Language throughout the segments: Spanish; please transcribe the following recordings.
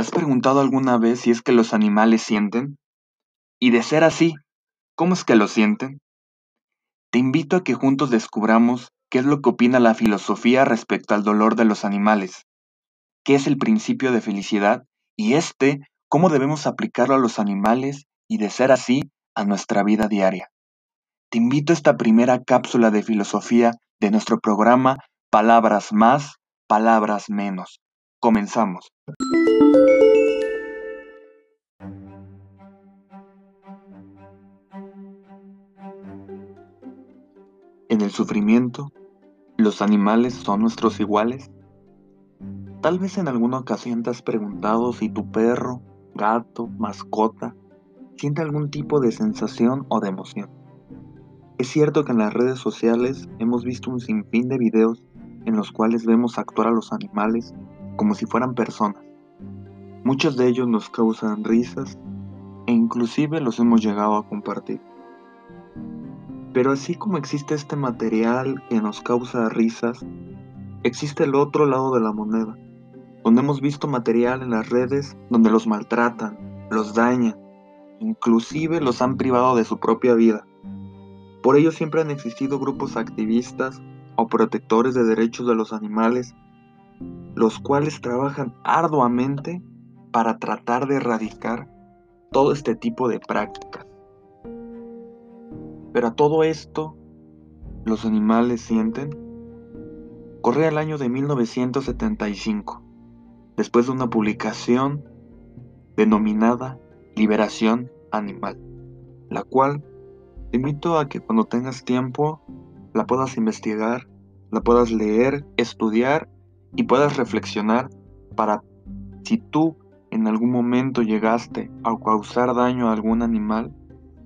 has preguntado alguna vez si es que los animales sienten? Y de ser así, ¿cómo es que lo sienten? Te invito a que juntos descubramos qué es lo que opina la filosofía respecto al dolor de los animales, qué es el principio de felicidad y este, cómo debemos aplicarlo a los animales y de ser así, a nuestra vida diaria. Te invito a esta primera cápsula de filosofía de nuestro programa Palabras más, palabras menos. Comenzamos. En el sufrimiento, ¿los animales son nuestros iguales? Tal vez en alguna ocasión te has preguntado si tu perro, gato, mascota, siente algún tipo de sensación o de emoción. Es cierto que en las redes sociales hemos visto un sinfín de videos en los cuales vemos actuar a los animales como si fueran personas. Muchos de ellos nos causan risas e inclusive los hemos llegado a compartir. Pero así como existe este material que nos causa risas, existe el otro lado de la moneda, donde hemos visto material en las redes donde los maltratan, los dañan, inclusive los han privado de su propia vida. Por ello siempre han existido grupos activistas o protectores de derechos de los animales, los cuales trabajan arduamente para tratar de erradicar todo este tipo de prácticas. Pero a todo esto, ¿los animales sienten? Corría el año de 1975, después de una publicación denominada Liberación Animal, la cual te invito a que cuando tengas tiempo la puedas investigar, la puedas leer, estudiar y puedas reflexionar para si tú en algún momento llegaste a causar daño a algún animal,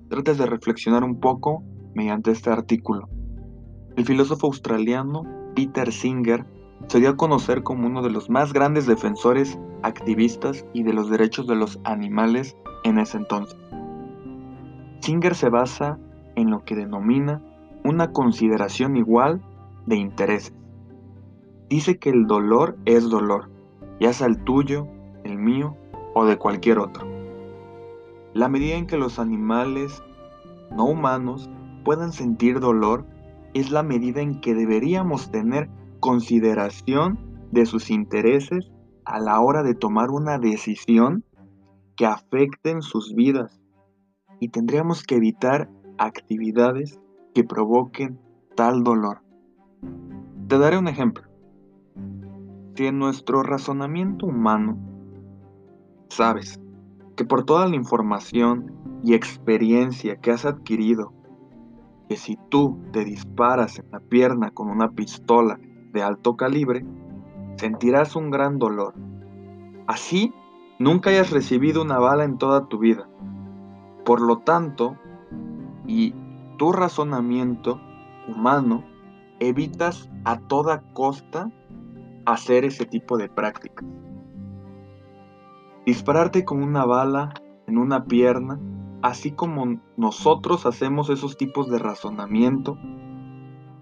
trates de reflexionar un poco mediante este artículo. El filósofo australiano Peter Singer se dio a conocer como uno de los más grandes defensores, activistas y de los derechos de los animales en ese entonces. Singer se basa en lo que denomina una consideración igual de intereses. Dice que el dolor es dolor, ya sea el tuyo, el mío o de cualquier otro. La medida en que los animales no humanos puedan sentir dolor es la medida en que deberíamos tener consideración de sus intereses a la hora de tomar una decisión que afecten sus vidas y tendríamos que evitar actividades que provoquen tal dolor. Te daré un ejemplo. Si en nuestro razonamiento humano sabes que por toda la información y experiencia que has adquirido, que si tú te disparas en la pierna con una pistola de alto calibre, sentirás un gran dolor. Así, nunca hayas recibido una bala en toda tu vida. Por lo tanto, y tu razonamiento humano, evitas a toda costa hacer ese tipo de prácticas. Dispararte con una bala en una pierna, así como nosotros hacemos esos tipos de razonamiento,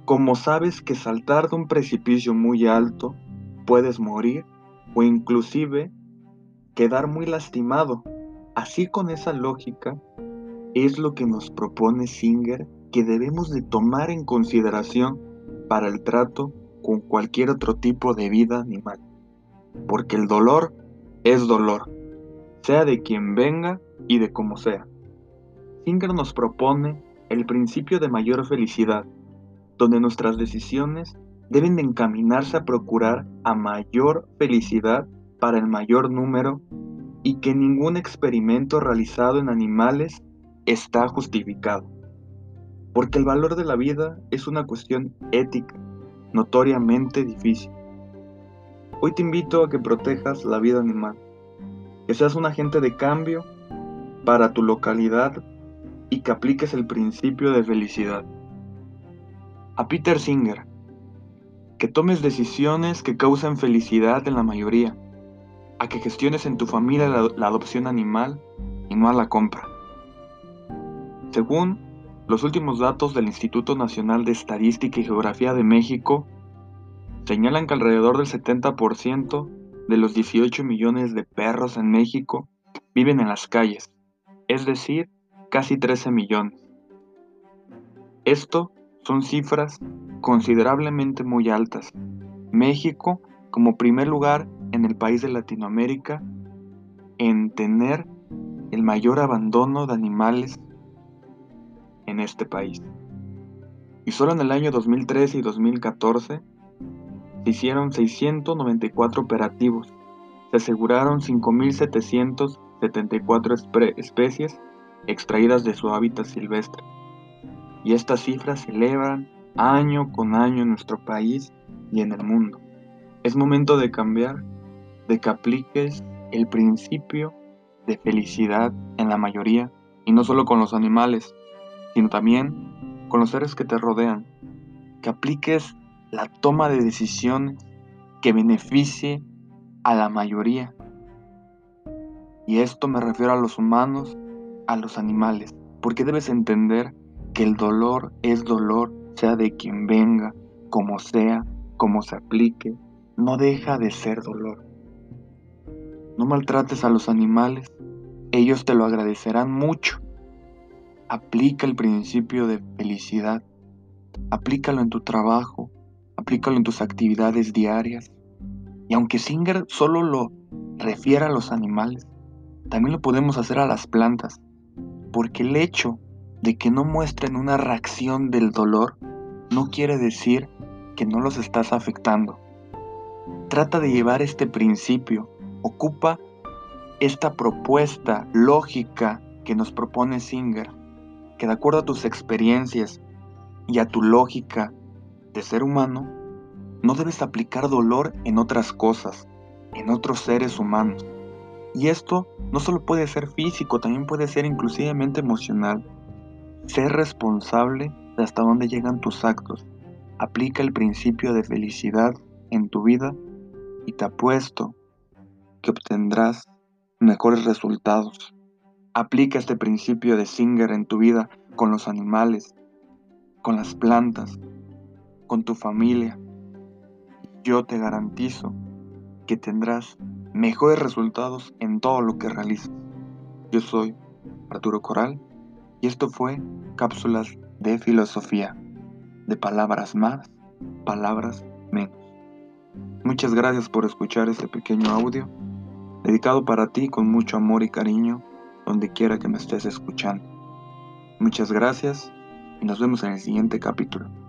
como sabes que saltar de un precipicio muy alto puedes morir o inclusive quedar muy lastimado. Así con esa lógica es lo que nos propone Singer que debemos de tomar en consideración para el trato con cualquier otro tipo de vida animal. Porque el dolor es dolor, sea de quien venga y de como sea. Singer nos propone el principio de mayor felicidad, donde nuestras decisiones deben de encaminarse a procurar a mayor felicidad para el mayor número y que ningún experimento realizado en animales está justificado. Porque el valor de la vida es una cuestión ética notoriamente difícil. Hoy te invito a que protejas la vida animal, que seas un agente de cambio para tu localidad y que apliques el principio de felicidad. A Peter Singer, que tomes decisiones que causen felicidad en la mayoría, a que gestiones en tu familia la, la adopción animal y no a la compra. Según los últimos datos del Instituto Nacional de Estadística y Geografía de México señalan que alrededor del 70% de los 18 millones de perros en México viven en las calles, es decir, casi 13 millones. Esto son cifras considerablemente muy altas. México como primer lugar en el país de Latinoamérica en tener el mayor abandono de animales en este país. Y solo en el año 2013 y 2014 se hicieron 694 operativos. Se aseguraron 5.774 especies extraídas de su hábitat silvestre. Y estas cifras se elevan año con año en nuestro país y en el mundo. Es momento de cambiar, de que apliques el principio de felicidad en la mayoría, y no solo con los animales, sino también con los seres que te rodean, que apliques la toma de decisiones que beneficie a la mayoría. Y esto me refiero a los humanos, a los animales, porque debes entender que el dolor es dolor, sea de quien venga, como sea, como se aplique, no deja de ser dolor. No maltrates a los animales, ellos te lo agradecerán mucho. Aplica el principio de felicidad, aplícalo en tu trabajo, aplícalo en tus actividades diarias. Y aunque Singer solo lo refiere a los animales, también lo podemos hacer a las plantas, porque el hecho de que no muestren una reacción del dolor no quiere decir que no los estás afectando. Trata de llevar este principio, ocupa esta propuesta lógica que nos propone Singer, que de acuerdo a tus experiencias y a tu lógica de ser humano, no debes aplicar dolor en otras cosas, en otros seres humanos. Y esto no solo puede ser físico, también puede ser inclusivamente emocional. Ser responsable de hasta dónde llegan tus actos. Aplica el principio de felicidad en tu vida y te apuesto que obtendrás mejores resultados. Aplica este principio de Singer en tu vida con los animales, con las plantas, con tu familia. Yo te garantizo que tendrás mejores resultados en todo lo que realices. Yo soy Arturo Coral y esto fue Cápsulas de Filosofía, de palabras más, palabras menos. Muchas gracias por escuchar este pequeño audio, dedicado para ti con mucho amor y cariño, donde quiera que me estés escuchando. Muchas gracias y nos vemos en el siguiente capítulo.